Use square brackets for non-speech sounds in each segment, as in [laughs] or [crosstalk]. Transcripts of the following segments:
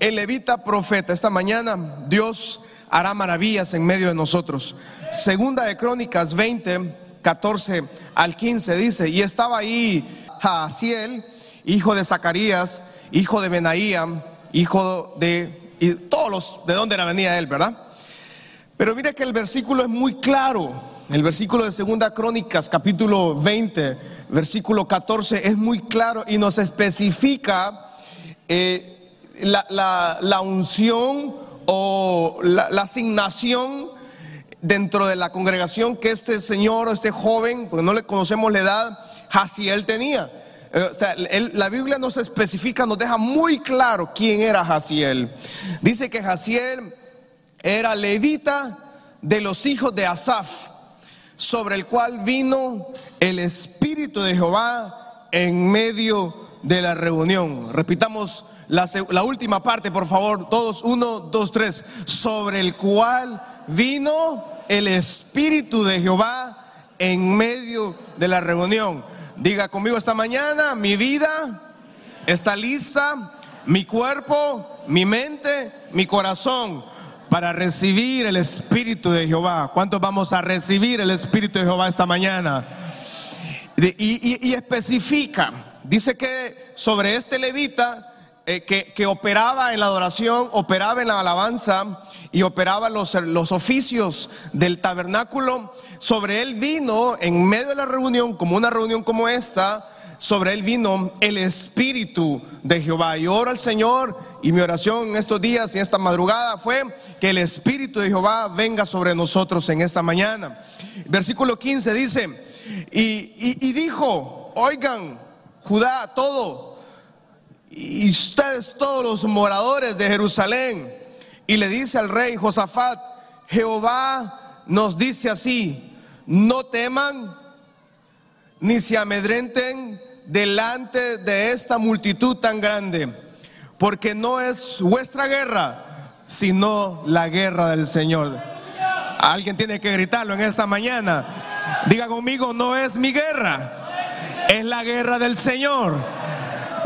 el levita profeta. Esta mañana Dios hará maravillas en medio de nosotros. Segunda de Crónicas 20, 14 al 15 dice, y estaba ahí Jaciel, hijo de Zacarías, hijo de Benaía, hijo de... Todos los... ¿De dónde era venía él, verdad? Pero mire que el versículo es muy claro. El versículo de Segunda Crónicas, capítulo 20, versículo 14, es muy claro y nos especifica eh, la, unción o la, asignación dentro de la congregación que este señor o este joven, porque no le conocemos la edad, Jaciel tenía. Eh, la Biblia nos especifica, nos deja muy claro quién era Jaciel. Dice que Jaciel era levita de los hijos de Asaf, sobre el cual vino el Espíritu de Jehová en medio de la reunión. Repitamos la, última parte, por favor, todos, uno, dos, tres, sobre el cual vino el Espíritu de Jehová en medio de la reunión. Diga conmigo esta mañana, mi vida está lista, mi cuerpo, mi mente, mi corazón para recibir el Espíritu de Jehová. ¿Cuántos vamos a recibir el Espíritu de Jehová esta mañana? Y, especifica, dice que sobre este levita eh, que, operaba en la adoración, operaba en la alabanza y operaba los, los oficios del tabernáculo, sobre él vino en medio de la reunión, como una reunión como esta, sobre él vino el Espíritu de Jehová. Y oro al Señor y mi oración en estos días y esta madrugada fue que el Espíritu de Jehová venga sobre nosotros en esta mañana. Versículo 15 dice, y, dijo, oigan, Judá, todo, y ustedes todos los moradores de Jerusalén, y le dice al rey Josafat, Jehová nos dice así, no teman ni se amedrenten delante de esta multitud tan grande, porque no es vuestra guerra, sino la guerra del Señor. Alguien tiene que gritarlo en esta mañana. Diga conmigo, no es mi guerra, es la guerra del Señor.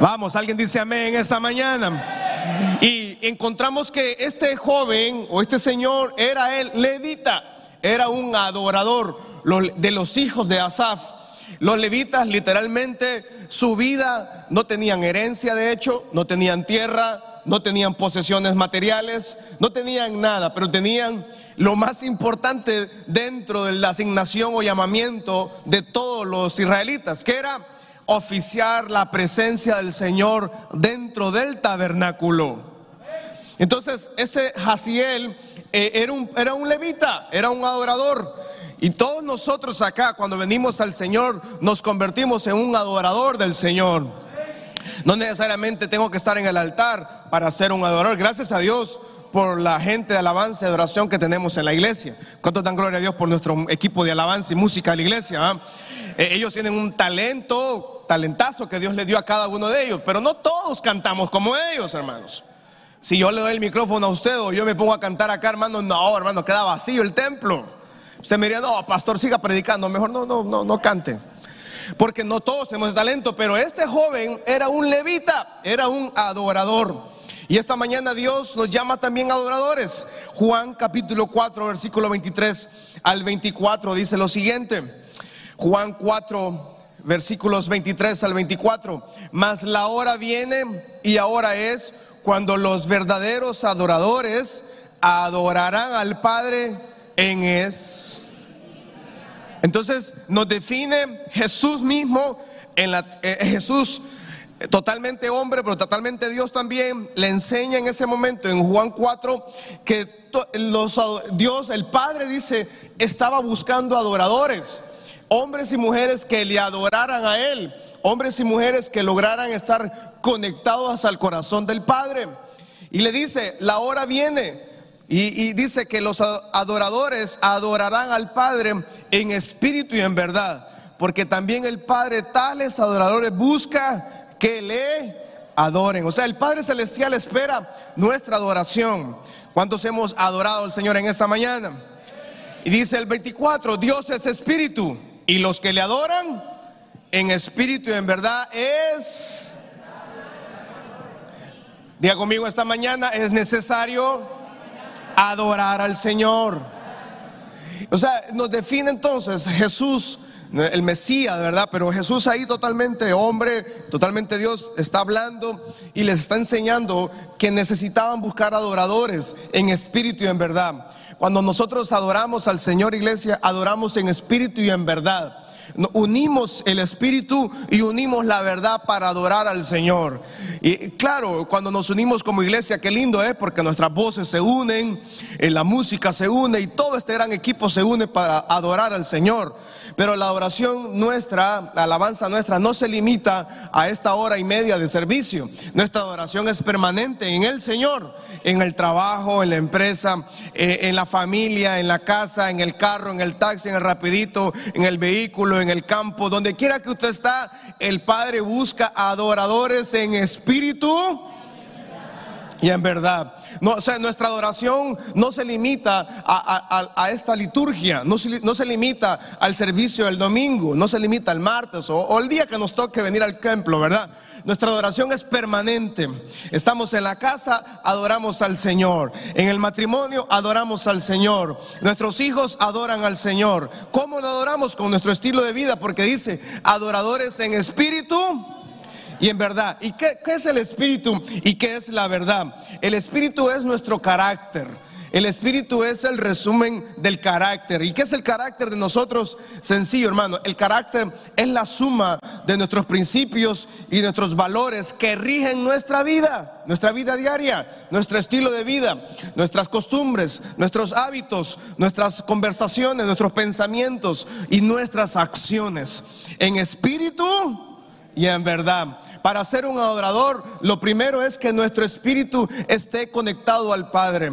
Vamos, alguien dice amén esta mañana. Y encontramos que este joven o este señor era el levita, era un adorador de los hijos de Asaf. Los levitas literalmente su vida no tenían herencia, de hecho, no tenían tierra, no tenían posesiones materiales, no tenían nada, pero tenían lo más importante dentro de la asignación o llamamiento de todos los israelitas, que era oficiar la presencia del Señor dentro del tabernáculo. Entonces, este Jaciel eh, era, un, era un levita, era un adorador. Y todos nosotros acá, cuando venimos al Señor, nos convertimos en un adorador del Señor. No necesariamente tengo que estar en el altar para ser un adorador. Gracias a Dios por la gente de alabanza y adoración que tenemos en la iglesia. ¿Cuánto dan gloria a Dios por nuestro equipo de alabanza y música de la iglesia? Ah? Eh, ellos tienen un talento, talentazo que Dios le dio a cada uno de ellos, pero no todos cantamos como ellos, hermanos. Si yo le doy el micrófono a usted o yo me pongo a cantar acá, hermano, no, hermano, queda vacío el templo. Usted me diría, no, pastor, siga predicando. Mejor no, no, no, no cante. Porque no todos tenemos talento, pero este joven era un levita, era un adorador. Y esta mañana Dios nos llama también adoradores. Juan capítulo 4, versículo 23 al 24 dice lo siguiente. Juan 4, versículos 23 al 24. Mas la hora viene y ahora es cuando los verdaderos adoradores adorarán al Padre en es. Entonces nos define Jesús mismo, en la, eh, Jesús totalmente hombre, pero totalmente Dios también, le enseña en ese momento en Juan 4 que los, Dios, el Padre dice, estaba buscando adoradores, hombres y mujeres que le adoraran a Él, hombres y mujeres que lograran estar conectados al corazón del Padre. Y le dice, la hora viene y, dice que los adoradores adorarán al Padre en espíritu y en verdad. Porque también el Padre tales adoradores busca que le adoren. O sea, el Padre Celestial espera nuestra adoración. ¿Cuántos hemos adorado al Señor en esta mañana? Y dice el 24, Dios es espíritu. Y los que le adoran en espíritu y en verdad es Diga conmigo esta mañana, es necesario adorar al Señor. O sea, nos define entonces Jesús, el Mesías, ¿verdad? Pero Jesús ahí totalmente hombre, totalmente Dios, está hablando y les está enseñando que necesitaban buscar adoradores en espíritu y en verdad. Cuando nosotros adoramos al Señor, iglesia, adoramos en espíritu y en verdad unimos el espíritu y unimos la verdad para adorar al Señor. Y claro, cuando nos unimos como iglesia, qué lindo es porque nuestras voces se unen, eh, la música se une y todo este gran equipo se une para adorar al Señor. Pero la adoración nuestra, la alabanza nuestra, no se limita a esta hora y media de servicio. Nuestra adoración es permanente en el Señor, en el trabajo, en la empresa, eh, en la familia, en la casa, en el carro, en el taxi, en el rapidito, en el vehículo, en el campo, donde quiera que usted está, el Padre busca adoradores en espíritu y en verdad. No, o sea, nuestra adoración no se limita a, esta liturgia, no se, limita al servicio del domingo, no se limita al martes o, o el día que nos toque venir al templo, ¿verdad? Nuestra adoración es permanente. Estamos en la casa, adoramos al Señor. En el matrimonio, adoramos al Señor. Nuestros hijos adoran al Señor. ¿Cómo lo adoramos? Con nuestro estilo de vida, porque dice, adoradores en espíritu y en verdad. ¿Y qué, es el espíritu y qué es la verdad? El espíritu es nuestro carácter. El espíritu es el resumen del carácter. ¿Y qué es el carácter de nosotros? Sencillo, hermano. El carácter es la suma de nuestros principios y nuestros valores que rigen nuestra vida, nuestra vida diaria, nuestro estilo de vida, nuestras costumbres, nuestros hábitos, nuestras conversaciones, nuestros pensamientos y nuestras acciones. En espíritu y en verdad. Para ser un adorador, lo primero es que nuestro espíritu esté conectado al Padre.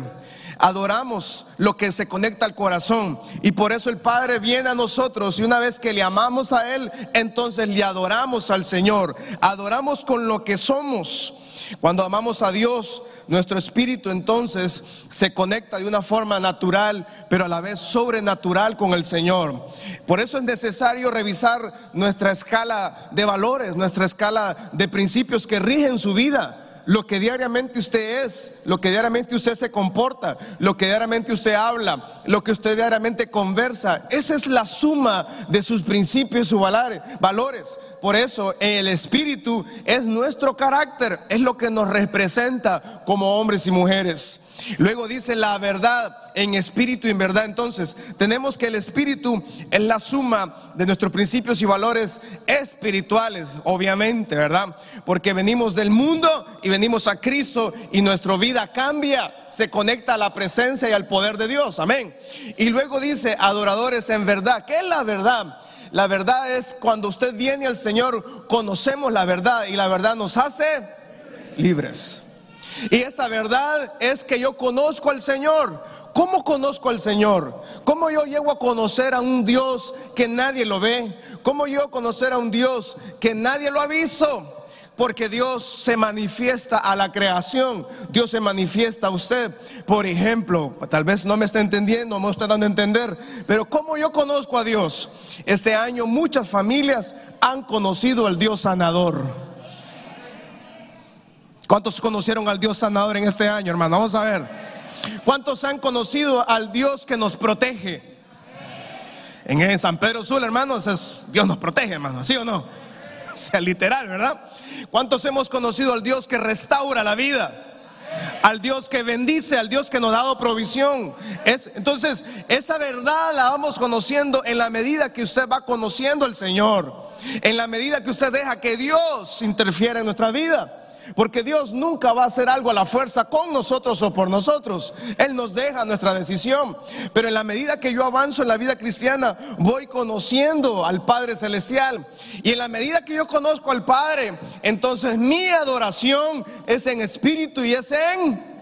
Adoramos lo que se conecta al corazón y por eso el Padre viene a nosotros y una vez que le amamos a Él, entonces le adoramos al Señor. Adoramos con lo que somos. Cuando amamos a Dios, nuestro espíritu entonces se conecta de una forma natural, pero a la vez sobrenatural con el Señor. Por eso es necesario revisar nuestra escala de valores, nuestra escala de principios que rigen su vida lo que diariamente usted es, lo que diariamente usted se comporta, lo que diariamente usted habla, lo que usted diariamente conversa. Esa es la suma de sus principios y sus valores. Por eso el espíritu es nuestro carácter, es lo que nos representa como hombres y mujeres. Luego dice la verdad en espíritu y en verdad. Entonces, tenemos que el espíritu es la suma de nuestros principios y valores espirituales, obviamente, ¿verdad? Porque venimos del mundo y venimos a Cristo y nuestra vida cambia, se conecta a la presencia y al poder de Dios. Amén. Y luego dice, adoradores en verdad. ¿Qué es la verdad? La verdad es cuando usted viene al Señor, conocemos la verdad y la verdad nos hace libres. Y esa verdad es que yo conozco al Señor. ¿Cómo conozco al Señor? ¿Cómo yo llego a conocer a un Dios que nadie lo ve? ¿Cómo yo conocer a un Dios que nadie lo ha visto? Porque Dios se manifiesta a la creación, Dios se manifiesta a usted. Por ejemplo, tal vez no me está entendiendo, no me está dando a entender, pero ¿cómo yo conozco a Dios? Este año muchas familias han conocido al Dios sanador. ¿Cuántos conocieron al Dios sanador en este año, hermano? Vamos a ver. ¿Cuántos han conocido al Dios que nos protege? En San Pedro Sur, hermanos, Dios nos protege, hermano, ¿sí o no? [laughs] O sea, literal, ¿verdad? ¿Cuántos hemos conocido al Dios que restaura la vida? Al Dios que bendice, al Dios que nos ha dado provisión. Es, entonces, esa verdad la vamos conociendo en la medida que usted va conociendo al Señor. En la medida que usted deja que Dios interfiera en nuestra vida. Porque Dios nunca va a hacer algo a la fuerza con nosotros o por nosotros. Él nos deja nuestra decisión. Pero en la medida que yo avanzo en la vida cristiana, voy conociendo al Padre Celestial. Y en la medida que yo conozco al Padre, entonces mi adoración es en espíritu y es en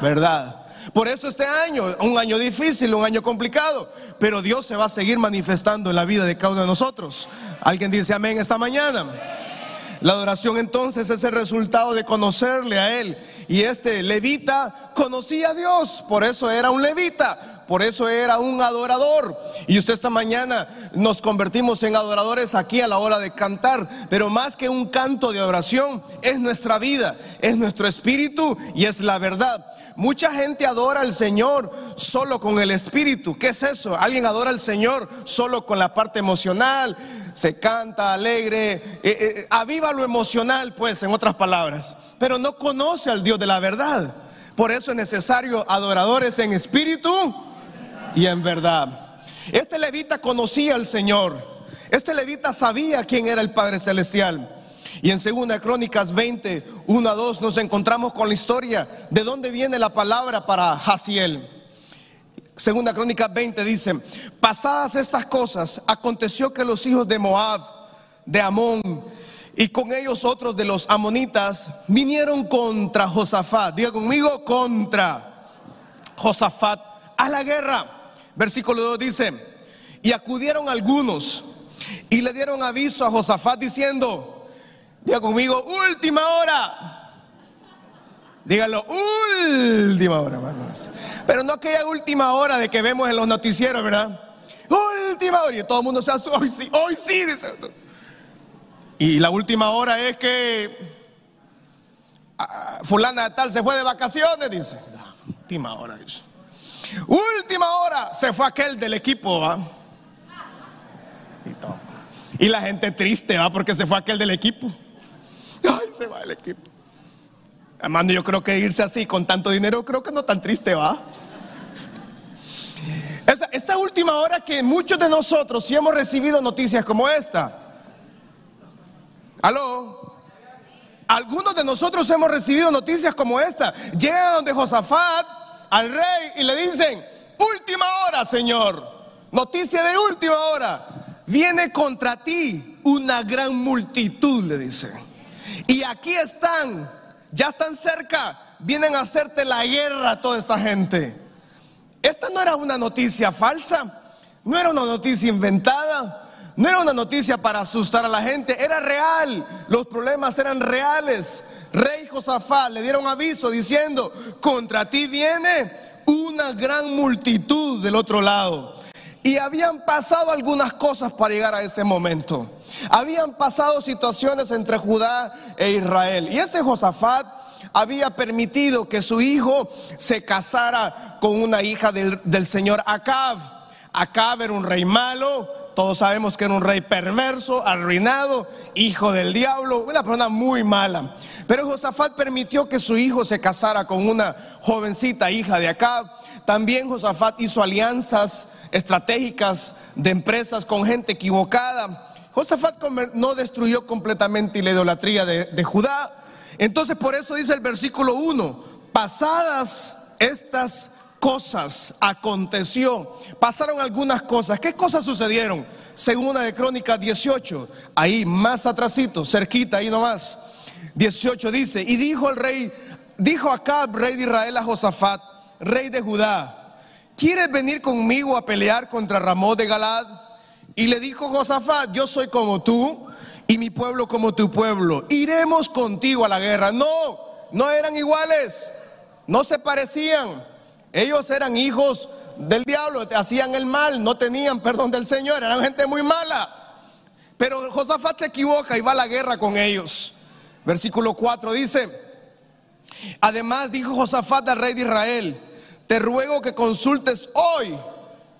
verdad. Por eso este año, un año difícil, un año complicado, pero Dios se va a seguir manifestando en la vida de cada uno de nosotros. ¿Alguien dice amén esta mañana? La adoración entonces es el resultado de conocerle a Él. Y este levita conocía a Dios, por eso era un levita. por eso era un adorador. Y usted esta mañana nos convertimos en adoradores aquí a la hora de cantar, pero más que un canto de adoración, es nuestra vida, es nuestro espíritu y es la verdad. Mucha gente adora al Señor solo con el espíritu. ¿Qué es eso? Alguien adora al Señor solo con la parte emocional. Se canta alegre, eh, eh, aviva lo emocional, pues, en otras palabras. Pero no conoce al Dios de la verdad. Por eso es necesario adoradores en espíritu y en verdad. Este levita conocía al Señor. Este levita sabía quién era el Padre Celestial. Y en 2 Crónicas 20, 1 a 2 nos encontramos con la historia de dónde viene la palabra para Jaciel. Segunda Crónicas 20 dice, pasadas estas cosas, aconteció que los hijos de Moab, de Amón, y con ellos otros de los amonitas, vinieron contra Josafat. Diga conmigo, contra Josafat a la guerra. Versículo 2 dice, y acudieron algunos y le dieron aviso a Josafat diciendo, Diga conmigo, última hora. Dígalo, última hora, hermanos. Pero no aquella última hora de que vemos en los noticieros, ¿verdad? Última hora. Y todo el mundo se hace, hoy sí, hoy sí. Y la última hora es que ah, fulana de tal se fue de vacaciones, dice. última hora, dice. Última hora se fue aquel del equipo, ¿va? Y, y la gente triste, ¿va? Porque se fue aquel del equipo [laughs] se va el equipo. Amando, yo creo que irse así con tanto dinero, creo que no tan triste va. Esta, última hora que muchos de nosotros sí hemos recibido noticias como esta. Aló. Algunos de nosotros hemos recibido noticias como esta. Llegan donde Josafat, al rey, y le dicen, última hora, Señor. Noticia de última hora. Viene contra ti una gran multitud, le dice. Y aquí están, ya están cerca, vienen a hacerte la guerra toda esta gente. Esta no era una noticia falsa, no era una noticia inventada, no era una noticia para asustar a la gente, era real, los problemas eran reales. Rey Josafat le dieron aviso diciendo, contra ti viene una gran multitud del otro lado. Y habían pasado algunas cosas para llegar a ese momento. Habían pasado situaciones entre Judá e Israel. Y este Josafat había permitido que su hijo se casara con una hija del, señor Acab. Acab era un rey malo, todos sabemos que era un rey perverso, arruinado, hijo del diablo, una persona muy mala. Pero Josafat permitió que su hijo se casara con una jovencita hija de Acab. También Josafat hizo alianzas estratégicas de empresas con gente equivocada. Josafat no destruyó completamente la idolatría de, Judá. Entonces por eso dice el versículo 1, pasadas estas cosas aconteció, pasaron algunas cosas. ¿Qué cosas sucedieron? Segunda de Crónicas 18, ahí más atrasito, cerquita, ahí nomás. 18 dice, y dijo el rey, dijo Acab, rey de Israel, a Josafat, rey de Judá, ¿quieres venir conmigo a pelear contra Ramón de Galad? Y le dijo Josafat, yo soy como tú y mi pueblo como tu pueblo. Iremos contigo a la guerra. No, no eran iguales, no se parecían. Ellos eran hijos del diablo, hacían el mal, no tenían perdón del Señor, eran gente muy mala. Pero Josafat se equivoca y va a la guerra con ellos. Versículo 4 dice, además dijo Josafat al rey de Israel, te ruego que consultes hoy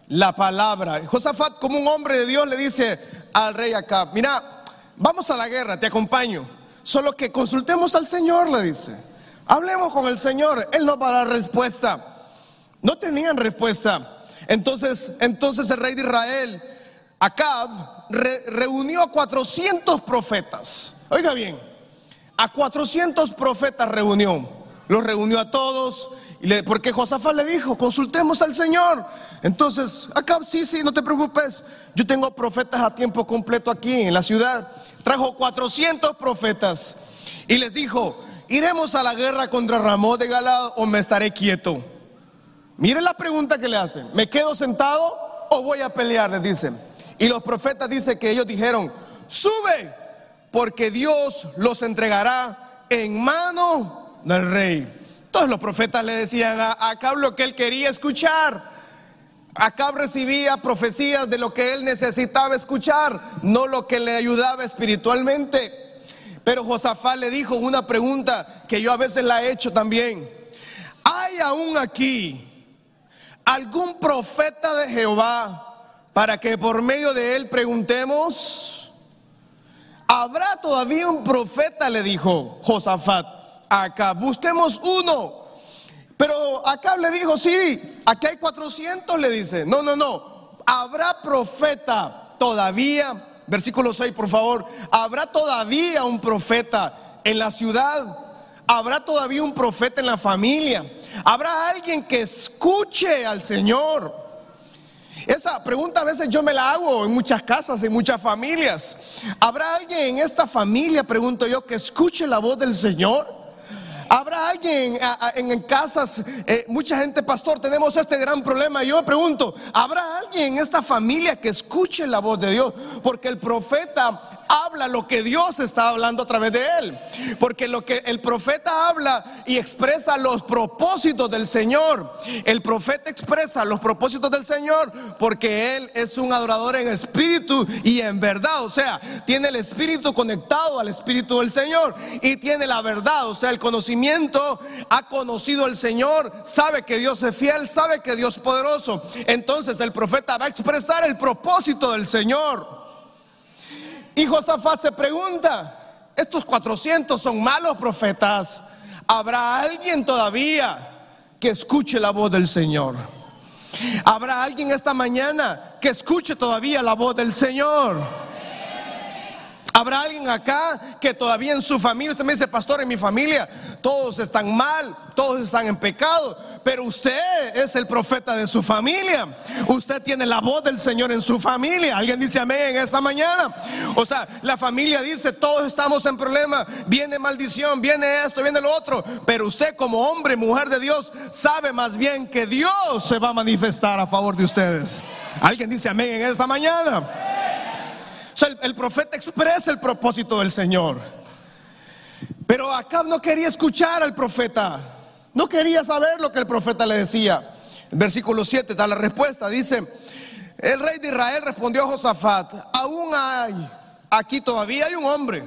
la palabra. Josafat, como un hombre de Dios, le dice al rey Acab, mira, vamos a la guerra, te acompaño. Solo que consultemos al Señor, le dice. Hablemos con el Señor, Él nos va a dar respuesta. No tenían respuesta. Entonces, entonces el rey de Israel, Acab, reunió a 400 profetas. Oiga bien, a 400 profetas reunió. Los reunió a todos, porque Josafat le dijo, consultemos al Señor. Entonces, acá sí, sí, no te preocupes. Yo tengo profetas a tiempo completo aquí en la ciudad. Trajo 400 profetas y les dijo, ¿iremos a la guerra contra Ramón de Galado o me estaré quieto? Miren la pregunta que le hacen. ¿Me quedo sentado o voy a pelear? Les dicen. Y los profetas dicen que ellos dijeron, sube, porque Dios los entregará en mano del rey. Todos los profetas le decían a Acab lo que él quería escuchar. Acab recibía profecías de lo que él necesitaba escuchar, no lo que le ayudaba espiritualmente. Pero Josafat le dijo una pregunta que yo a veces la he hecho también. ¿Hay aún aquí algún profeta de Jehová para que por medio de él preguntemos? ¿Habrá todavía un profeta? Le dijo Josafat. Acá, busquemos uno. Pero acá le dijo, sí, aquí hay 400, le dice. No, no, no. ¿Habrá profeta todavía? Versículo 6, por favor. ¿Habrá todavía un profeta en la ciudad? ¿Habrá todavía un profeta en la familia? ¿Habrá alguien que escuche al Señor? Esa pregunta a veces yo me la hago en muchas casas, en muchas familias. ¿Habrá alguien en esta familia, pregunto yo, que escuche la voz del Señor? Habrá alguien en, casas, eh, mucha gente, pastor, tenemos este gran problema. Yo me pregunto, ¿habrá alguien en esta familia que escuche la voz de Dios? Porque el profeta habla lo que Dios está hablando a través de él. Porque lo que el profeta habla y expresa los propósitos del Señor. El profeta expresa los propósitos del Señor porque él es un adorador en espíritu y en verdad. O sea, tiene el espíritu conectado al espíritu del Señor y tiene la verdad, o sea, el conocimiento. Ha conocido al Señor, sabe que Dios es fiel, sabe que Dios es poderoso. Entonces el profeta va a expresar el propósito del Señor. Y Josafat se pregunta, estos 400 son malos profetas. ¿Habrá alguien todavía que escuche la voz del Señor? ¿Habrá alguien esta mañana que escuche todavía la voz del Señor? ¿Habrá alguien acá que todavía en su familia, usted me dice, pastor, en mi familia todos están mal, todos están en pecado, pero usted es el profeta de su familia. Usted tiene la voz del Señor en su familia. Alguien dice amén en esta mañana. O sea, la familia dice, todos estamos en problema, viene maldición, viene esto, viene lo otro, pero usted como hombre, mujer de Dios, sabe más bien que Dios se va a manifestar a favor de ustedes. Alguien dice amén en esta mañana. El profeta expresa el propósito del Señor. Pero Acab no quería escuchar al profeta. No quería saber lo que el profeta le decía. El versículo 7 da la respuesta. Dice, el rey de Israel respondió a Josafat, aún hay, aquí todavía hay un hombre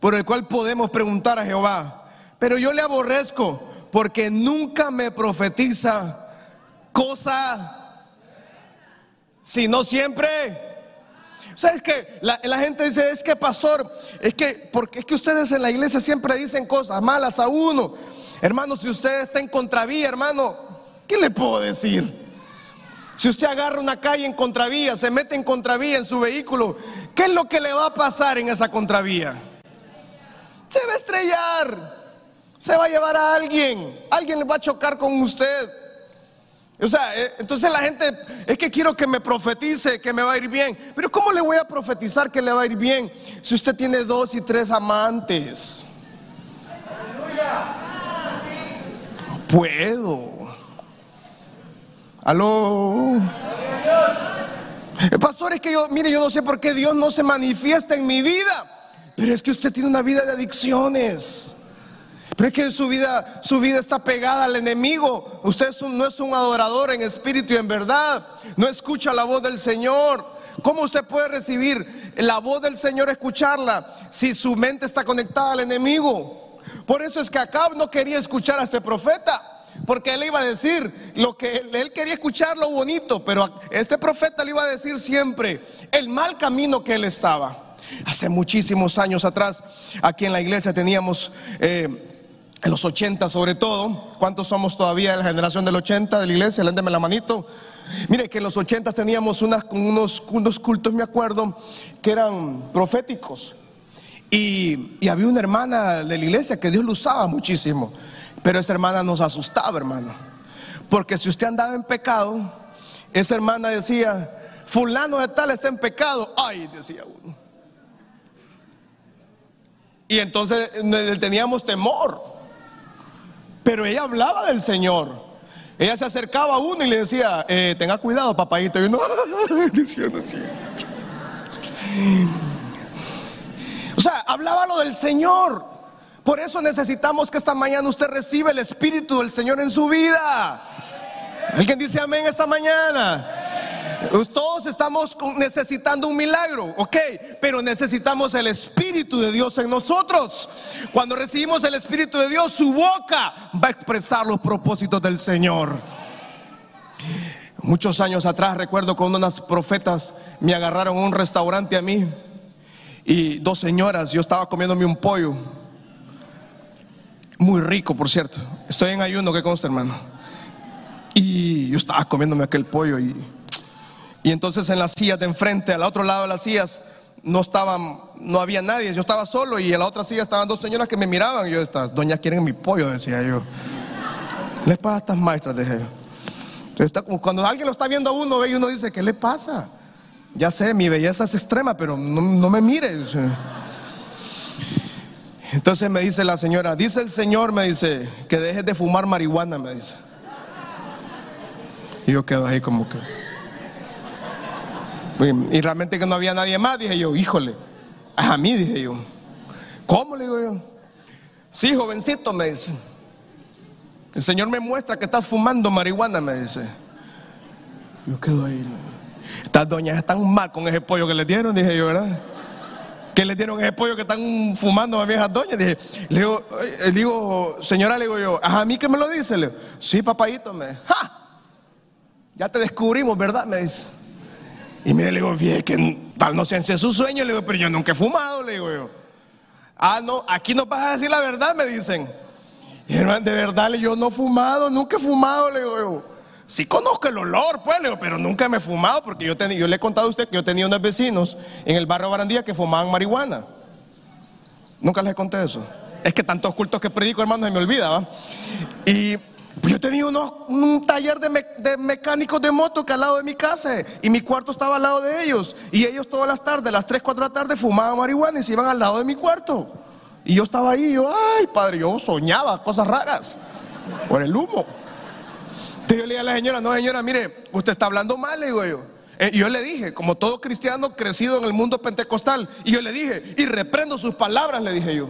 por el cual podemos preguntar a Jehová. Pero yo le aborrezco porque nunca me profetiza cosa, sino siempre ¿Sabes que la, la, gente dice, es que pastor, es que, porque es que ustedes en la iglesia siempre dicen cosas malas a uno. Hermano, si usted está en contravía, hermano, ¿qué le puedo decir? Si usted agarra una calle en contravía, se mete en contravía en su vehículo, ¿qué es lo que le va a pasar en esa contravía? Se va a estrellar, se va a llevar a alguien, alguien le va a chocar con usted. O sea, eh, entonces la gente, es que quiero que me profetice que me va a ir bien. Pero ¿cómo le voy a profetizar que le va a ir bien si usted tiene dos y tres amantes? puedo. Aló. Pastor, es que yo, mire, yo no sé por qué Dios no se manifiesta en mi vida. Pero es que usted tiene una vida de adicciones. Pero es que su vida, su vida está pegada al enemigo. Usted no es un adorador en espíritu y en verdad. No escucha la voz del Señor. ¿Cómo usted puede recibir la voz del Señor, escucharla, si su mente está conectada al enemigo? Por eso es que Acab no quería escuchar a este profeta. Porque él iba a decir lo que él, quería escuchar lo bonito, pero este profeta le iba a decir siempre el mal camino que él estaba. Hace muchísimos años atrás, aquí en la iglesia teníamos eh, en los 80 sobre todo. ¿Cuántos somos todavía de la generación del 80 de la iglesia? Léndeme la manito. Mire que en los 80 teníamos unos, cultos, me acuerdo, que eran proféticos. Y, y, había una hermana de la iglesia que Dios lo usaba muchísimo. Pero esa hermana nos asustaba, hermano. Porque si usted andaba en pecado, esa hermana decía, fulano de tal está en pecado. Ay, decía uno. Y entonces teníamos temor. Pero ella hablaba del Señor. Ella se acercaba a uno y le decía, eh, tenga cuidado, papadito. Y uno, [laughs] diciendo. O sea, hablaba lo del Señor. Por eso necesitamos que esta mañana usted reciba el Espíritu del Señor en su vida. ¿Alguien dice amén esta mañana? Todos estamos necesitando un milagro, ok, pero necesitamos el Espíritu de Dios en nosotros. Cuando recibimos el Espíritu de Dios, su boca va a expresar los propósitos del Señor. Muchos años atrás recuerdo cuando unas profetas me agarraron a un restaurante a mí y dos señoras, yo estaba comiéndome un pollo, muy rico por cierto, estoy en ayuno, ¿qué consta hermano? Y yo estaba comiéndome aquel pollo y, y entonces en las sillas de enfrente, al otro lado de las sillas, no estaban, no había nadie, yo estaba solo y en la otra silla estaban dos señoras que me miraban. Y yo, estas doñas quieren mi pollo, decía yo. ¿Le pasa a estas maestras? Dije. Cuando alguien lo está viendo a uno, ve y uno dice, ¿qué le pasa? Ya sé, mi belleza es extrema, pero no, no me mires. Entonces me dice la señora, dice el Señor, me dice, que dejes de fumar marihuana, me dice. Y yo quedo ahí como que... Y realmente que no había nadie más, dije yo, híjole, a mí dije yo. ¿Cómo le digo yo? Sí, jovencito, me dice. El Señor me muestra que estás fumando marihuana, me dice. Yo quedo ahí. Estas doñas están mal con ese pollo que le dieron, dije yo, ¿verdad? Que le dieron ese pollo que están fumando a mi esas doñas. Dije, le digo, le digo, señora, le digo yo, ¿a mí qué me lo dice? Le digo, sí, papadito, me ¡Ja! Ya te descubrimos, ¿verdad? Me dice. Y mire, le digo, fíjate que tal no sé si es su sueño. Le digo, pero yo nunca he fumado, le digo yo. Ah, no, aquí no vas a decir la verdad, me dicen. Y hermano, de verdad, yo no he fumado, nunca he fumado, le digo yo. Sí conozco el olor, pues, le digo, pero nunca me he fumado porque yo, yo le he contado a usted que yo tenía unos vecinos en el barrio Barandía que fumaban marihuana. Nunca les conté eso. Es que tantos cultos que predico, hermano, se me olvida, ¿va? Y pues yo tenía un taller de, mecánicos de moto que al lado de mi casa y mi cuarto estaba al lado de ellos. Y ellos todas las tardes, las 3, 4 de la tarde, fumaban marihuana y se iban al lado de mi cuarto. Y yo estaba ahí, yo, ay, padre, yo soñaba cosas raras por el humo. Entonces yo le dije a la señora, no, señora, mire, usted está hablando mal, le digo yo. Eh, y yo le dije, como todo cristiano crecido en el mundo pentecostal, y yo le dije, y reprendo sus palabras, le dije yo.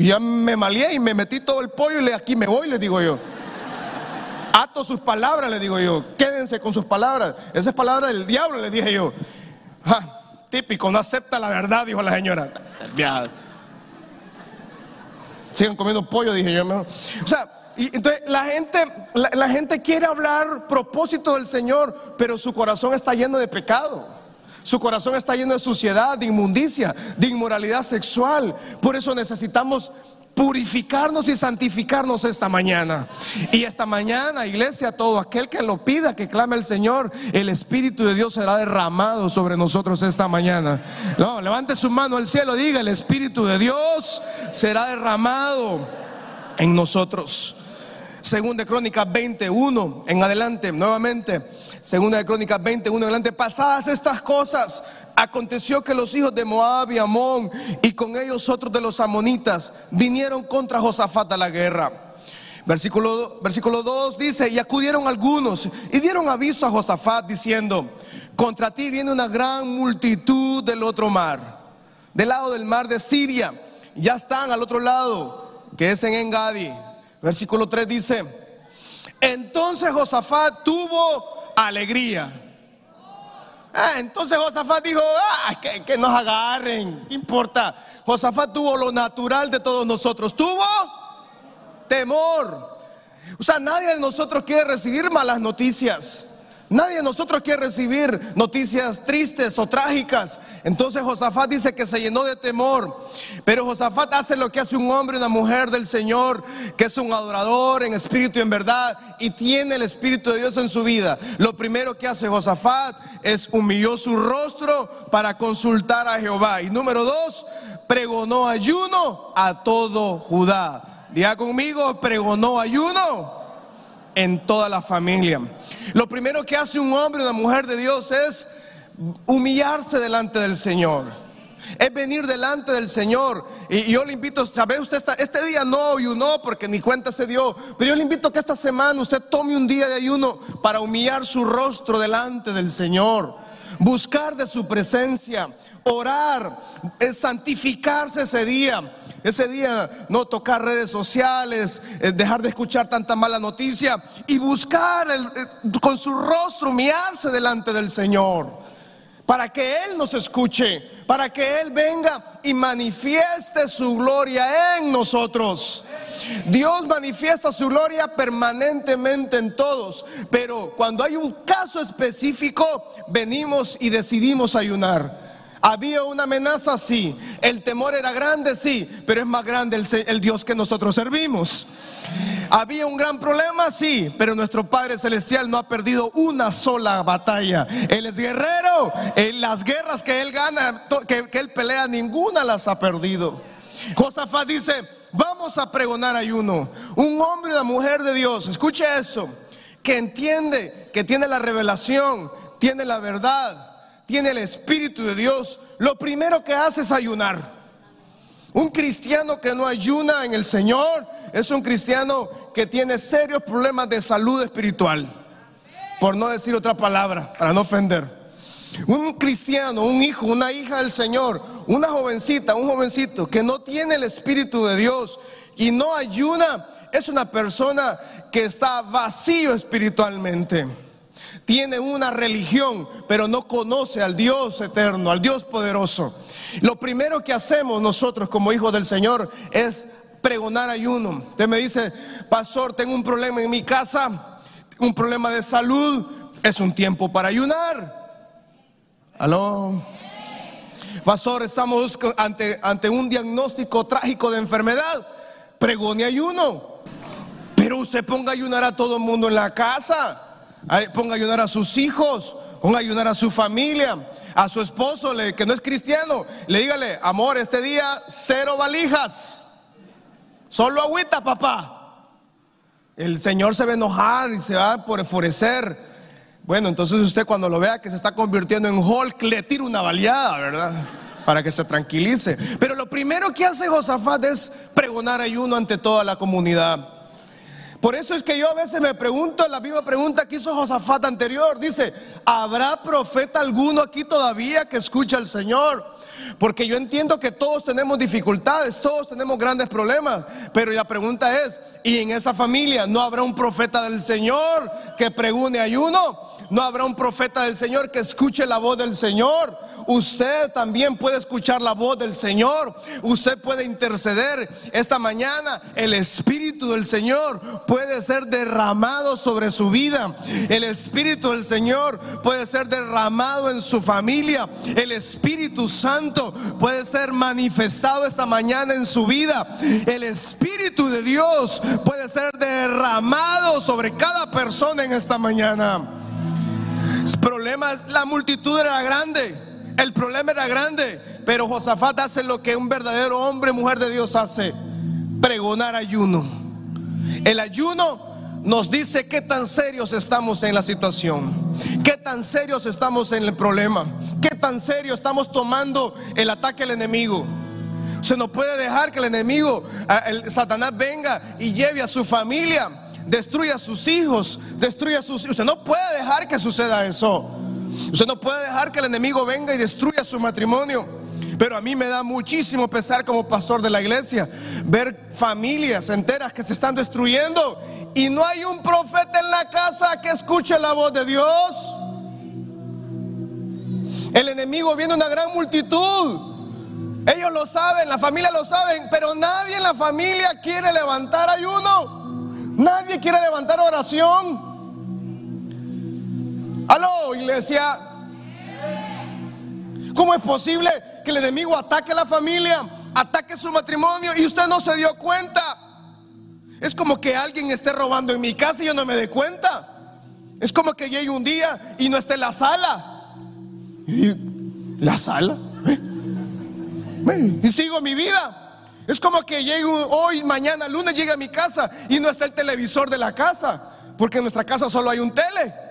Y ya me malié y me metí todo el pollo y le aquí me voy, le digo yo. Ato sus palabras, le digo yo. Quédense con sus palabras. Esa es palabra del diablo, le dije yo. típico, no acepta la verdad, dijo la señora. Sigan comiendo pollo, dije yo. O sea, y entonces la gente, la gente quiere hablar propósito del Señor, pero su corazón está lleno de pecado. Su corazón está lleno de suciedad, de inmundicia, de inmoralidad sexual. Por eso necesitamos purificarnos y santificarnos esta mañana. Y esta mañana, iglesia, todo aquel que lo pida, que clame al Señor, el Espíritu de Dios será derramado sobre nosotros esta mañana. No, levante su mano al cielo, diga, el Espíritu de Dios será derramado en nosotros. Segunda Crónica 21 en adelante, nuevamente. Segunda de Crónicas 21 en adelante. Pasadas estas cosas, aconteció que los hijos de Moab y Amón y con ellos otros de los amonitas vinieron contra Josafat a la guerra. Versículo, versículo 2 dice, y acudieron algunos y dieron aviso a Josafat diciendo, contra ti viene una gran multitud del otro mar, del lado del mar de Siria. Ya están al otro lado, que es en Engadi. Versículo 3 dice, entonces Josafat tuvo alegría. Ah, entonces Josafat dijo, ah, que, nos agarren, ¿qué importa? Josafat tuvo lo natural de todos nosotros, tuvo temor. O sea, nadie de nosotros quiere recibir malas noticias. Nadie de nosotros quiere recibir noticias tristes o trágicas. Entonces Josafat dice que se llenó de temor. Pero Josafat hace lo que hace un hombre y una mujer del Señor, que es un adorador en espíritu y en verdad, y tiene el Espíritu de Dios en su vida. Lo primero que hace Josafat es humilló su rostro para consultar a Jehová. Y número dos, pregonó ayuno a todo Judá. Diga conmigo, pregonó ayuno en toda la familia. Lo primero que hace un hombre y una mujer de Dios es humillarse delante del Señor. Es venir delante del Señor. Y yo le invito, ¿sabe usted? este día no ayunó porque ni cuenta se dio. Pero yo le invito que esta semana usted tome un día de ayuno para humillar su rostro delante del Señor. Buscar de su presencia. Orar. Es santificarse ese día Ese día no tocar redes sociales, eh, dejar de escuchar tanta mala noticia y buscar eh, con su rostro, mirarse delante del Señor para que Él nos escuche, para que Él venga y manifieste su gloria en nosotros. Dios manifiesta su gloria permanentemente en todos, pero cuando hay un caso específico, venimos y decidimos ayunar. Había una amenaza, sí. El temor era grande, sí. Pero es más grande el, Dios que nosotros servimos. Había un gran problema, sí. Pero nuestro Padre Celestial no ha perdido una sola batalla. Él es guerrero. En las guerras que Él gana, que, Él pelea, ninguna las ha perdido. Josafat dice, vamos a pregonar ayuno. Un hombre y una mujer de Dios, escuche eso, que entiende, que tiene la revelación, tiene la verdad tiene el Espíritu de Dios, lo primero que hace es ayunar. Un cristiano que no ayuna en el Señor es un cristiano que tiene serios problemas de salud espiritual. Por no decir otra palabra, para no ofender. Un cristiano, un hijo, una hija del Señor, una jovencita, un jovencito que no tiene el Espíritu de Dios y no ayuna, es una persona que está vacío espiritualmente tiene una religión, pero no conoce al Dios eterno, al Dios poderoso. Lo primero que hacemos nosotros como hijos del Señor es pregonar ayuno. Usted me dice, pastor, tengo un problema en mi casa, un problema de salud, es un tiempo para ayunar. Aló. Pastor, estamos ante, un diagnóstico trágico de enfermedad. Pregone ayuno. Pero usted ponga a ayunar a todo el mundo en la casa ponga a ayudar a sus hijos, ponga a ayudar a su familia, a su esposo que no es cristiano. Le dígale, amor, este día cero valijas, solo agüita, papá. El Señor se va a enojar y se va por enfurecer. Bueno, entonces usted cuando lo vea que se está convirtiendo en Hulk, le tira una baleada, ¿verdad? Para que se tranquilice. Pero lo primero que hace Josafat es pregonar ayuno ante toda la comunidad. Por eso es que yo a veces me pregunto, la misma pregunta que hizo Josafat anterior, dice, ¿habrá profeta alguno aquí todavía que escucha al Señor? Porque yo entiendo que todos tenemos dificultades, todos tenemos grandes problemas, pero la pregunta es, ¿y en esa familia no habrá un profeta del Señor que pregune ayuno? ¿No habrá un profeta del Señor que escuche la voz del Señor? Usted también puede escuchar la voz del Señor. Usted puede interceder. Esta mañana el Espíritu del Señor puede ser derramado sobre su vida. El Espíritu del Señor puede ser derramado en su familia. El Espíritu Santo puede ser manifestado esta mañana en su vida. El Espíritu de Dios puede ser derramado sobre cada persona en esta mañana. El problema es la multitud era grande. El problema era grande, pero Josafat hace lo que un verdadero hombre, mujer de Dios hace, pregonar ayuno. El ayuno nos dice qué tan serios estamos en la situación, qué tan serios estamos en el problema, qué tan serio estamos tomando el ataque al enemigo. Se no puede dejar que el enemigo, el Satanás venga y lleve a su familia, destruya a sus hijos, destruya a sus Usted no puede dejar que suceda eso. Usted no puede dejar que el enemigo venga y destruya su matrimonio. Pero a mí me da muchísimo pesar como pastor de la iglesia ver familias enteras que se están destruyendo y no hay un profeta en la casa que escuche la voz de Dios. El enemigo viene una gran multitud. Ellos lo saben, la familia lo saben, pero nadie en la familia quiere levantar ayuno. Nadie quiere levantar oración. Aló, iglesia. ¿Cómo es posible que el enemigo ataque a la familia, ataque su matrimonio y usted no se dio cuenta? Es como que alguien esté robando en mi casa y yo no me dé cuenta. Es como que llegue un día y no esté en la sala. ¿La sala? ¿Eh? Y sigo mi vida. Es como que llegue hoy, mañana, lunes, llegue a mi casa y no está el televisor de la casa. Porque en nuestra casa solo hay un tele.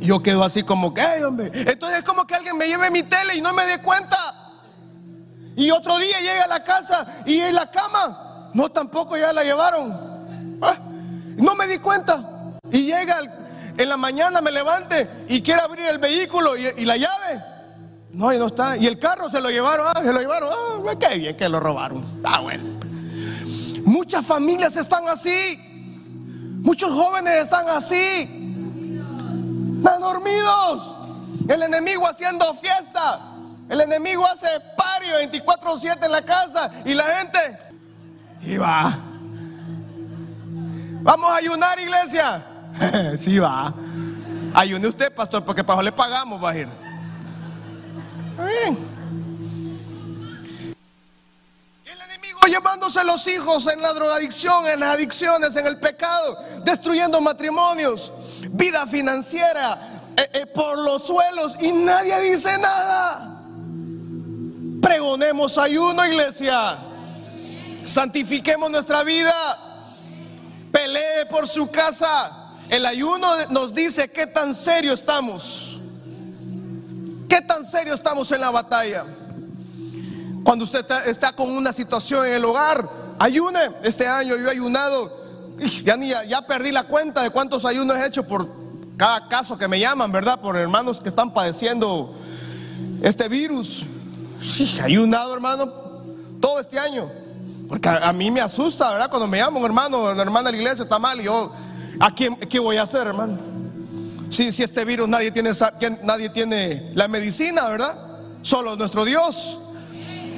Yo quedo así como que, hombre. Entonces es como que alguien me lleve mi tele y no me dé cuenta. Y otro día llega a la casa y en la cama, no tampoco ya la llevaron. Ah, no me di cuenta. Y llega en la mañana, me levante y quiere abrir el vehículo y, la llave. No, y no está. Y el carro se lo llevaron, ah, se lo llevaron, ah, qué bien que lo robaron. Ah, bueno. Muchas familias están así. Muchos jóvenes están así. Están dormidos. El enemigo haciendo fiesta. El enemigo hace pario 24-7 en la casa. Y la gente. Y va. Vamos a ayunar, iglesia. [laughs] sí va. Ayune usted, pastor, porque para le pagamos, va a ir. bien. El enemigo llevándose los hijos en la drogadicción, en las adicciones, en el pecado, destruyendo matrimonios, vida financiera, eh, eh, por los suelos y nadie dice nada. Pregonemos ayuno, iglesia. Santifiquemos nuestra vida. Pelee por su casa. El ayuno nos dice qué tan serio estamos. ¿Qué tan serio estamos en la batalla? Cuando usted está, con una situación en el hogar, ayune. Este año yo he ayunado. Ya, ni, ya perdí la cuenta de cuántos ayunos he hecho por cada caso que me llaman, ¿verdad? Por hermanos que están padeciendo este virus. Sí, ayunado, hermano, todo este año. Porque a, mí me asusta, ¿verdad? Cuando me llaman, hermano, una hermana de la iglesia está mal y yo ¿A quién, qué voy a hacer, hermano? Si, si este virus nadie tiene, nadie tiene la medicina, ¿verdad? Solo nuestro Dios.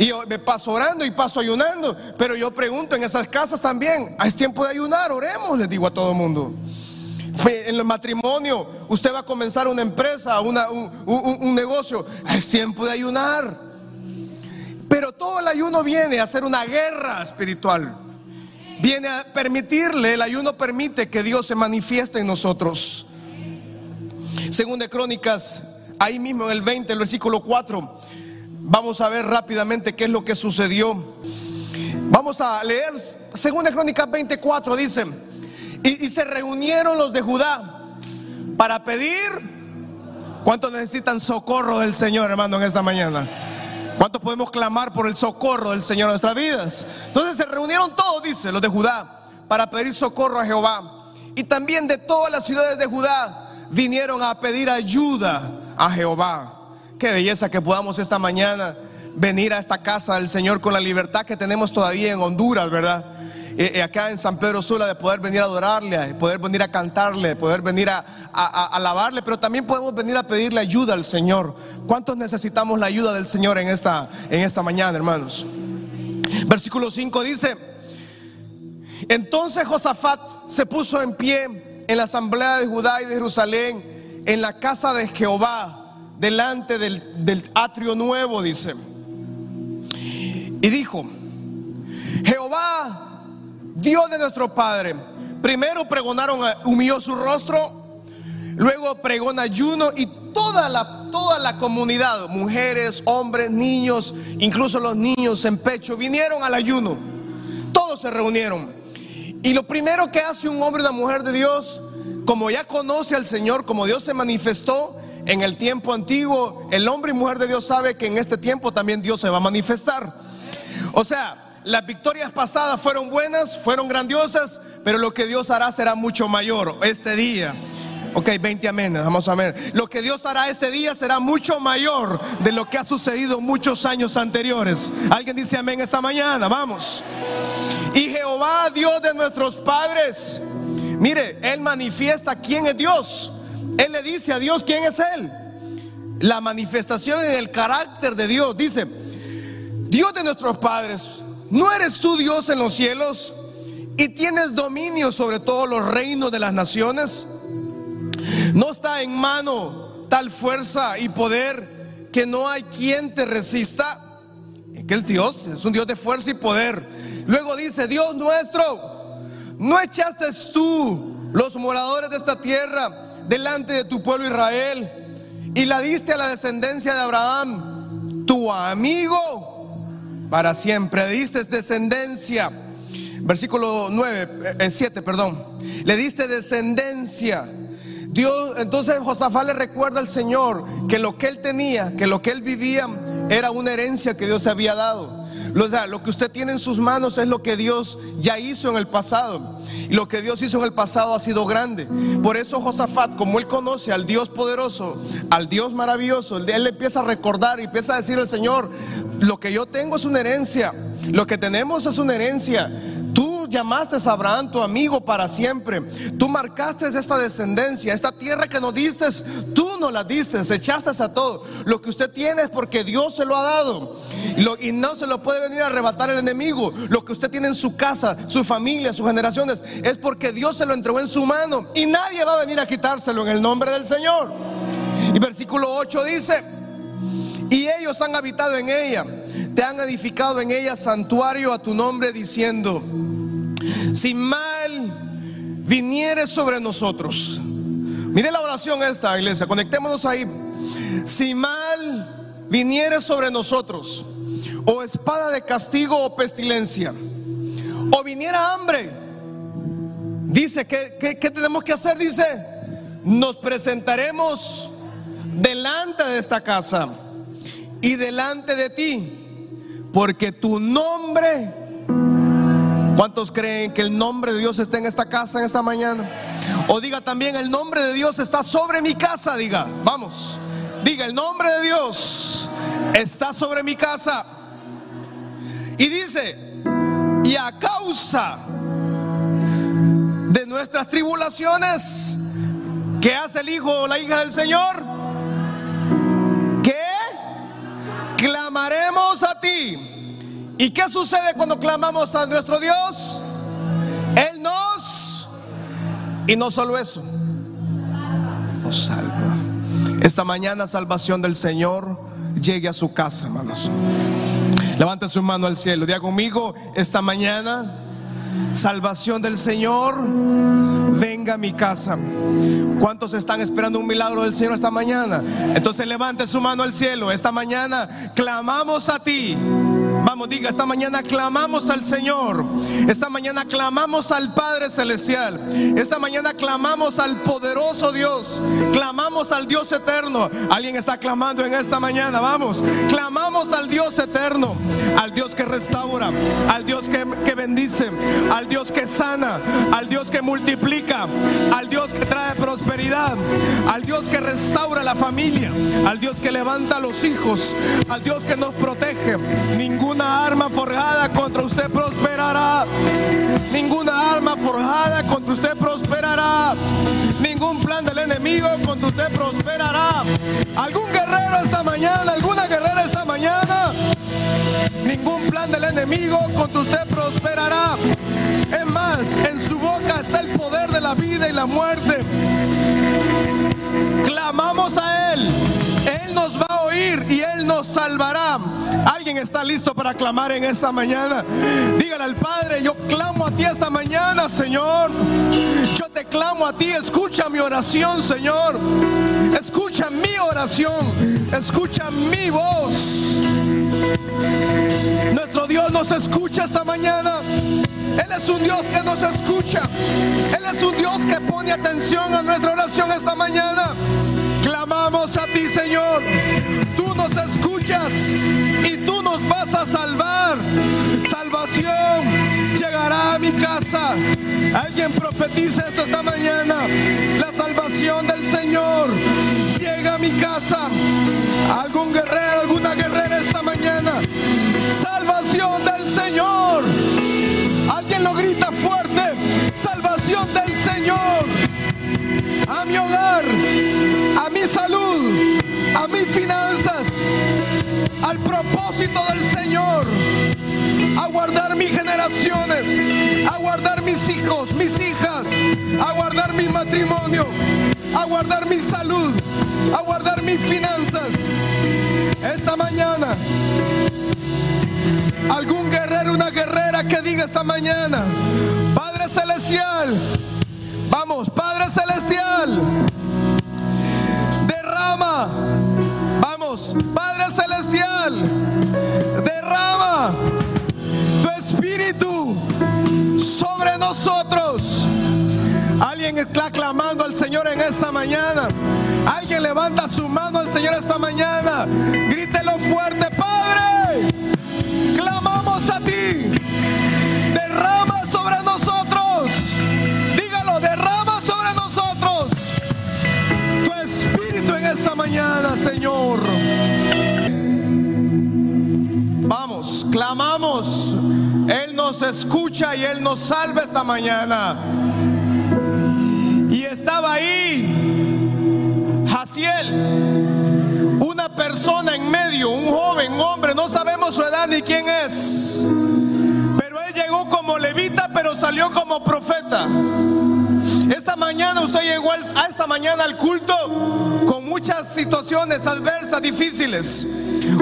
Y yo me paso orando y paso ayunando. Pero yo pregunto en esas casas también, ¿es tiempo de ayunar? Oremos, les digo a todo el mundo. En el matrimonio, usted va a comenzar una empresa, un, negocio. Es tiempo de ayunar. Pero todo el ayuno viene a ser una guerra espiritual viene a permitirle, el ayuno permite que Dios se manifieste en nosotros. Según de Crónicas, ahí mismo en el 20, el versículo 4, vamos a ver rápidamente qué es lo que sucedió. Vamos a leer, según Crónicas 24, dice, y, y se reunieron los de Judá para pedir, ¿cuántos necesitan socorro del Señor, hermano, en esta mañana? ¿Cuántos podemos clamar por el socorro del Señor en nuestras vidas? Entonces se reunieron todos, dice, los de Judá, para pedir socorro a Jehová. Y también de todas las ciudades de Judá vinieron a pedir ayuda a Jehová. Qué belleza que podamos esta mañana venir a esta casa del Señor con la libertad que tenemos todavía en Honduras, ¿verdad? Eh, eh, acá en San Pedro Sula de poder venir a adorarle, de poder venir a cantarle, de poder venir a, alabarle, pero también podemos venir a pedirle ayuda al Señor. ¿Cuántos necesitamos la ayuda del Señor en esta, en esta mañana, hermanos? Versículo 5 dice, entonces Josafat se puso en pie en la asamblea de Judá y de Jerusalén, en la casa de Jehová, delante del, del atrio nuevo, dice. Y dijo, Jehová Dios de nuestro Padre. Primero pregonaron, humilló su rostro, luego pregona ayuno y toda la, toda la comunidad, mujeres, hombres, niños, incluso los niños en pecho, vinieron al ayuno. Todos se reunieron. Y lo primero que hace un hombre y una mujer de Dios, como ya conoce al Señor, como Dios se manifestó en el tiempo antiguo, el hombre y mujer de Dios sabe que en este tiempo también Dios se va a manifestar. O sea, las victorias pasadas fueron buenas, fueron grandiosas, pero lo que Dios hará será mucho mayor este día. Ok, 20 amén, vamos a ver. Lo que Dios hará este día será mucho mayor de lo que ha sucedido muchos años anteriores. Alguien dice amén esta mañana, vamos. Y Jehová, Dios de nuestros padres, mire, Él manifiesta quién es Dios. Él le dice a Dios quién es Él. La manifestación en el carácter de Dios. Dice, Dios de nuestros padres, ¿No eres tú Dios en los cielos y tienes dominio sobre todos los reinos de las naciones? ¿No está en mano tal fuerza y poder que no hay quien te resista? Que el Dios es un Dios de fuerza y poder. Luego dice, Dios nuestro, ¿no echaste tú los moradores de esta tierra delante de tu pueblo Israel y la diste a la descendencia de Abraham, tu amigo? para siempre. Diste descendencia. Versículo 9, 7, eh, perdón. Le diste descendencia. Dios, entonces Josafat le recuerda al Señor que lo que él tenía, que lo que él vivía era una herencia que Dios había dado. Lo que usted tiene en sus manos es lo que Dios ya hizo en el pasado. Y lo que Dios hizo en el pasado ha sido grande. Por eso Josafat, como él conoce al Dios poderoso, al Dios maravilloso, él empieza a recordar y empieza a decir al Señor, lo que yo tengo es una herencia. Lo que tenemos es una herencia llamaste a Abraham tu amigo para siempre. Tú marcaste esta descendencia, esta tierra que nos diste, tú no la diste, echaste a todo. Lo que usted tiene es porque Dios se lo ha dado. y no se lo puede venir a arrebatar el enemigo. Lo que usted tiene en su casa, su familia, sus generaciones, es porque Dios se lo entregó en su mano. Y nadie va a venir a quitárselo en el nombre del Señor. Y versículo 8 dice, y ellos han habitado en ella, te han edificado en ella santuario a tu nombre diciendo, si mal viniere sobre nosotros. Mire la oración esta, iglesia, conectémonos ahí. Si mal viniere sobre nosotros, o espada de castigo o pestilencia, o viniera hambre, dice, que qué tenemos que hacer? Dice, nos presentaremos delante de esta casa y delante de ti, porque tu nombre ¿Cuántos creen que el nombre de Dios está en esta casa en esta mañana? O diga también, el nombre de Dios está sobre mi casa, diga, vamos. Diga, el nombre de Dios está sobre mi casa. Y dice, y a causa de nuestras tribulaciones, ¿qué hace el hijo o la hija del Señor? Que clamaremos a ti ¿Y qué sucede cuando clamamos a nuestro Dios? Él nos... Y no solo eso, nos salva. Esta mañana salvación del Señor llegue a su casa, hermanos. Levante su mano al cielo. Diga conmigo, esta mañana, salvación del Señor, venga a mi casa. ¿Cuántos están esperando un milagro del Señor esta mañana? Entonces levante su mano al cielo. Esta mañana clamamos a ti. Diga, esta mañana clamamos al Señor. Esta mañana clamamos al Padre Celestial. Esta mañana clamamos al poderoso Dios. Clamamos al Dios eterno. Alguien está clamando en esta mañana. Vamos. Clamamos al Dios eterno. Al Dios que restaura. Al Dios que, que bendice. Al Dios que sana. Al Dios que multiplica. Al Dios que trae prosperidad. Al Dios que restaura la familia. Al Dios que levanta a los hijos. Al Dios que nos protege. Ningún Arma forjada contra usted prosperará. Ninguna arma forjada contra usted prosperará. Ningún plan del enemigo contra usted prosperará. ¿Algún guerrero esta mañana? ¿Alguna guerrera esta mañana? Ningún plan del enemigo contra usted prosperará. Es más, en su boca está el poder de la vida y la muerte. Clamamos a Él. Él nos va y Él nos salvará. ¿Alguien está listo para clamar en esta mañana? Dígale al Padre, yo clamo a ti esta mañana, Señor. Yo te clamo a ti, escucha mi oración, Señor. Escucha mi oración, escucha mi voz. Nuestro Dios nos escucha esta mañana. Él es un Dios que nos escucha. Él es un Dios que pone atención a nuestra oración esta mañana. Clamamos a ti, Señor. Tú nos escuchas y tú nos vas a salvar. Salvación llegará a mi casa. Alguien profetiza esto esta mañana. La salvación del Señor llega a mi casa. Algún guerrero, alguna guerrera esta mañana. Salvación del Señor. Alguien lo grita fuerte. Salvación del Señor. A mi hogar a mi salud, a mis finanzas, al propósito del Señor, a guardar mis generaciones, a guardar mis hijos, mis hijas, a guardar mi matrimonio, a guardar mi salud, a guardar mis finanzas. Esta mañana, algún guerrero, una guerrera que diga esta mañana, Padre Celestial, vamos, esta mañana. Alguien levanta su mano al Señor esta mañana. Grítelo fuerte, Padre. Clamamos a ti. Derrama sobre nosotros. Dígalo, derrama sobre nosotros. Tu espíritu en esta mañana, Señor. Vamos, clamamos. Él nos escucha y Él nos salva esta mañana. Estaba ahí Jaciel, una persona en medio, un joven, un hombre, no sabemos su edad ni quién es. Pero él llegó como levita, pero salió como profeta. Esta mañana usted llegó a esta mañana al culto con muchas situaciones adversas, difíciles.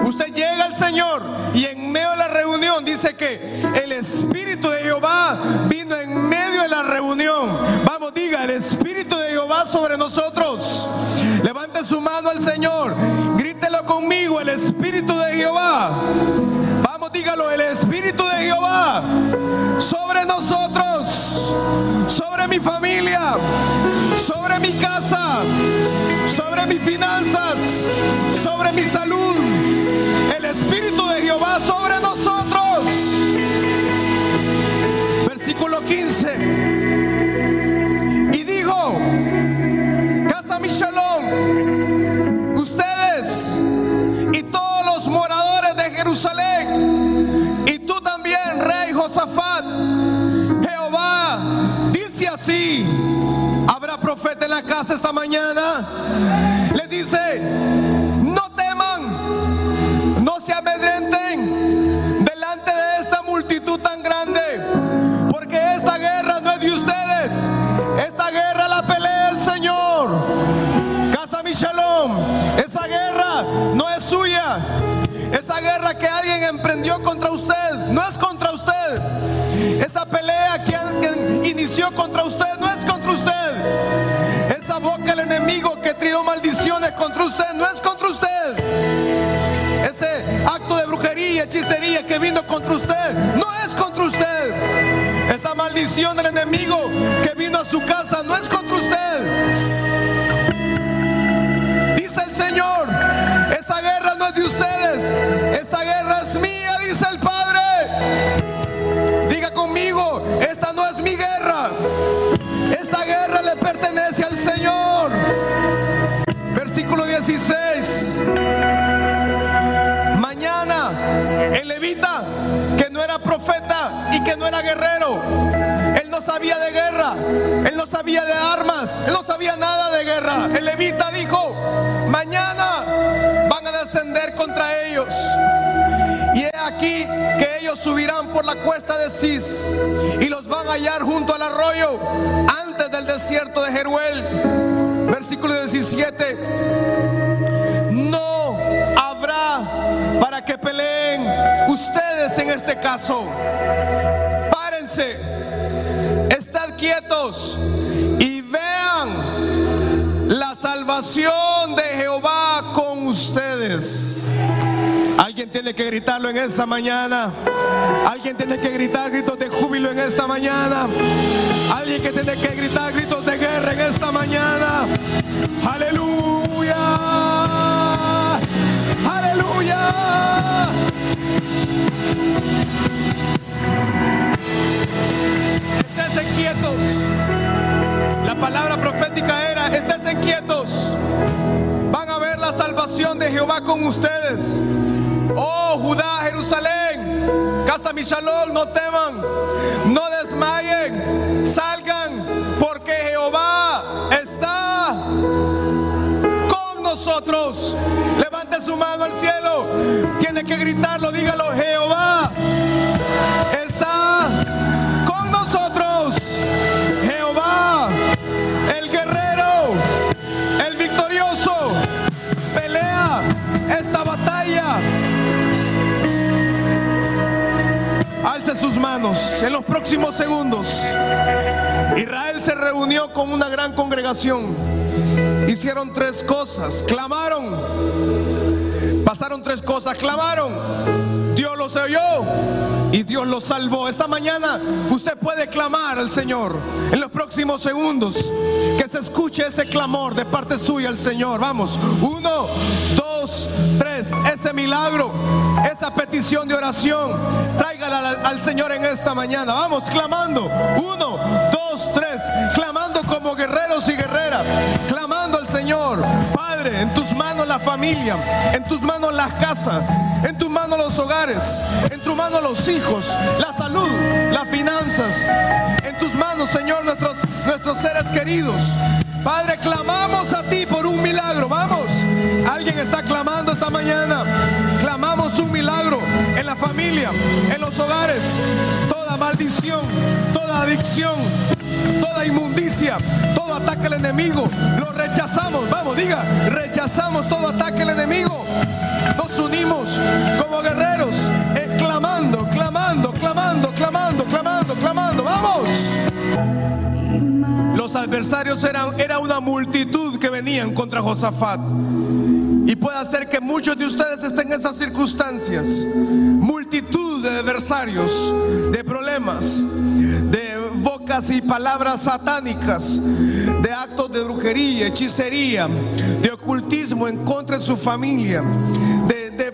Usted llega al Señor y en medio de la reunión dice que el Espíritu de Jehová vino en medio de la reunión. Vamos, diga, el Espíritu de Jehová sobre nosotros. Levante su mano al Señor. Grítelo conmigo, el Espíritu de Jehová. Vamos, dígalo, el Espíritu de Jehová sobre nosotros, sobre mi familia, sobre mi casa, sobre mis finanzas, sobre mi salud. El Espíritu de Jehová sobre nosotros. Versículo 15. Profeta en la casa esta mañana, hechicería que vino contra usted, no es contra usted. Esa maldición del enemigo que no era guerrero, él no sabía de guerra, él no sabía de armas, él no sabía nada de guerra. El levita dijo, mañana van a descender contra ellos. Y he aquí que ellos subirán por la cuesta de Cis y los van a hallar junto al arroyo antes del desierto de Jeruel. Versículo 17 no habrá que peleen ustedes en este caso. Párense, estad quietos y vean la salvación de Jehová con ustedes. Alguien tiene que gritarlo en esta mañana. Alguien tiene que gritar gritos de júbilo en esta mañana. Alguien que tiene que gritar gritos de guerra en esta mañana. Aleluya. Quietos. La palabra profética era, estése quietos. Van a ver la salvación de Jehová con ustedes. Oh Judá, Jerusalén, casa mi shalom, no teman, no desmayen, salgan, porque Jehová está con nosotros. Levante su mano al cielo, tiene que gritarlo, dígalo, manos en los próximos segundos. Israel se reunió con una gran congregación. Hicieron tres cosas. Clamaron. Pasaron tres cosas. Clamaron. Dios los oyó y Dios los salvó. Esta mañana usted puede clamar al Señor en los próximos segundos. Que se escuche ese clamor de parte suya al Señor. Vamos. Uno, dos, tres. Ese milagro, esa petición de oración, tráigala al, Señor en esta mañana. Vamos, clamando. Uno, dos, tres. Clamando como guerreros y guerreras. Clamando al Señor. Padre, en tus manos la familia, en tus manos las casas, en tus manos los hogares, en tus manos los hijos, la salud salud, las finanzas. En tus manos, Señor, nuestros, nuestros seres queridos. Padre, clamamos a ti por un milagro. Vamos. Alguien está clamando familia, en los hogares. Toda maldición, toda adicción, toda inmundicia, todo ataque al enemigo, lo rechazamos. Vamos, diga, rechazamos todo ataque al enemigo. Nos unimos como guerreros, clamando, clamando, clamando, clamando, clamando, clamando. Vamos. Los adversarios eran era una multitud que venían contra Josafat. Y puede ser que muchos de ustedes estén en esas circunstancias. Multitud de adversarios, de problemas, de bocas y palabras satánicas, de actos de brujería, hechicería, de ocultismo en contra de su familia,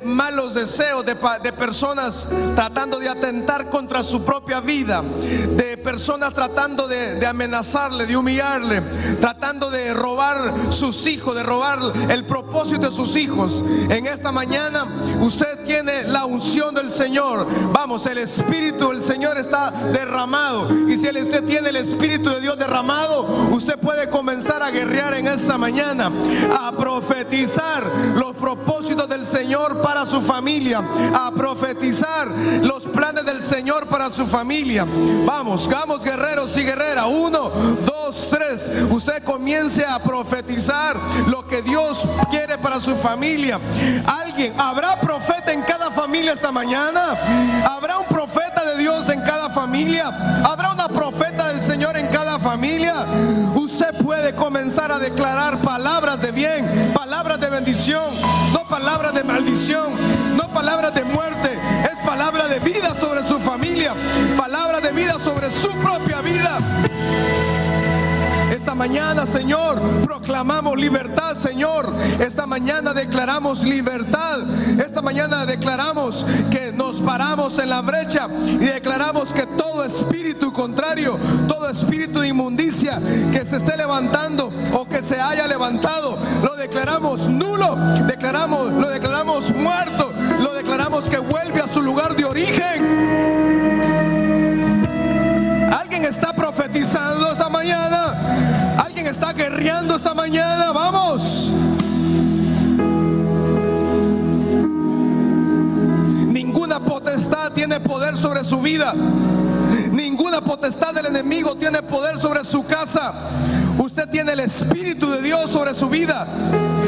malos deseos, de, personas tratando de atentar contra su propia vida, de personas tratando de, de amenazarle, de humillarle, tratando de robar sus hijos, de robar el propósito de sus hijos. En esta mañana usted tiene la unción del Señor. Vamos, el Espíritu del Señor está derramado. Y si usted tiene el Espíritu de Dios derramado, usted puede comenzar a guerrear en esta mañana, a profetizar los propósitos del Señor para su familia, a profetizar los planes del Señor para su familia. Vamos, vamos guerreros y guerreras. Uno, dos, tres. Usted comience a profetizar lo que Dios quiere para su familia. Alguien, ¿habrá profeta en cada familia esta mañana? ¿Habrá un profeta de Dios en cada familia? ¿Habrá una profeta del Señor en cada familia? Comenzar a declarar palabras de bien, palabras de bendición, no palabras de maldición, no palabras de muerte, es palabra de vida sobre su familia, palabra de vida sobre su propia vida. Mañana, Señor, proclamamos libertad, Señor. Esta mañana declaramos libertad. Esta mañana declaramos que nos paramos en la brecha y declaramos que todo espíritu contrario, todo espíritu de inmundicia que se esté levantando o que se haya levantado, lo declaramos nulo, declaramos, lo declaramos muerto, lo declaramos que vuelve a su lugar de origen. Alguien está profetizando esta mañana. Guerreando esta mañana. Vamos. Ninguna potestad tiene poder sobre su vida. Ninguna potestad del enemigo tiene poder sobre su casa. Usted tiene el Espíritu de Dios sobre su vida.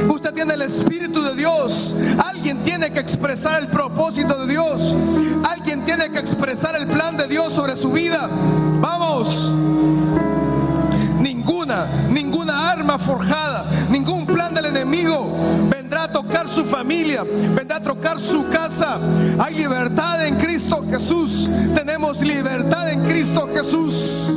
Usted tiene el Espíritu de Dios. Alguien tiene que expresar el propósito de Dios. Alguien tiene que expresar el plan de Dios sobre su vida. Vamos. Ninguna forjada, ningún plan del enemigo vendrá a tocar su familia, vendrá a tocar su casa. Hay libertad en Cristo Jesús. Tenemos libertad en Cristo Jesús.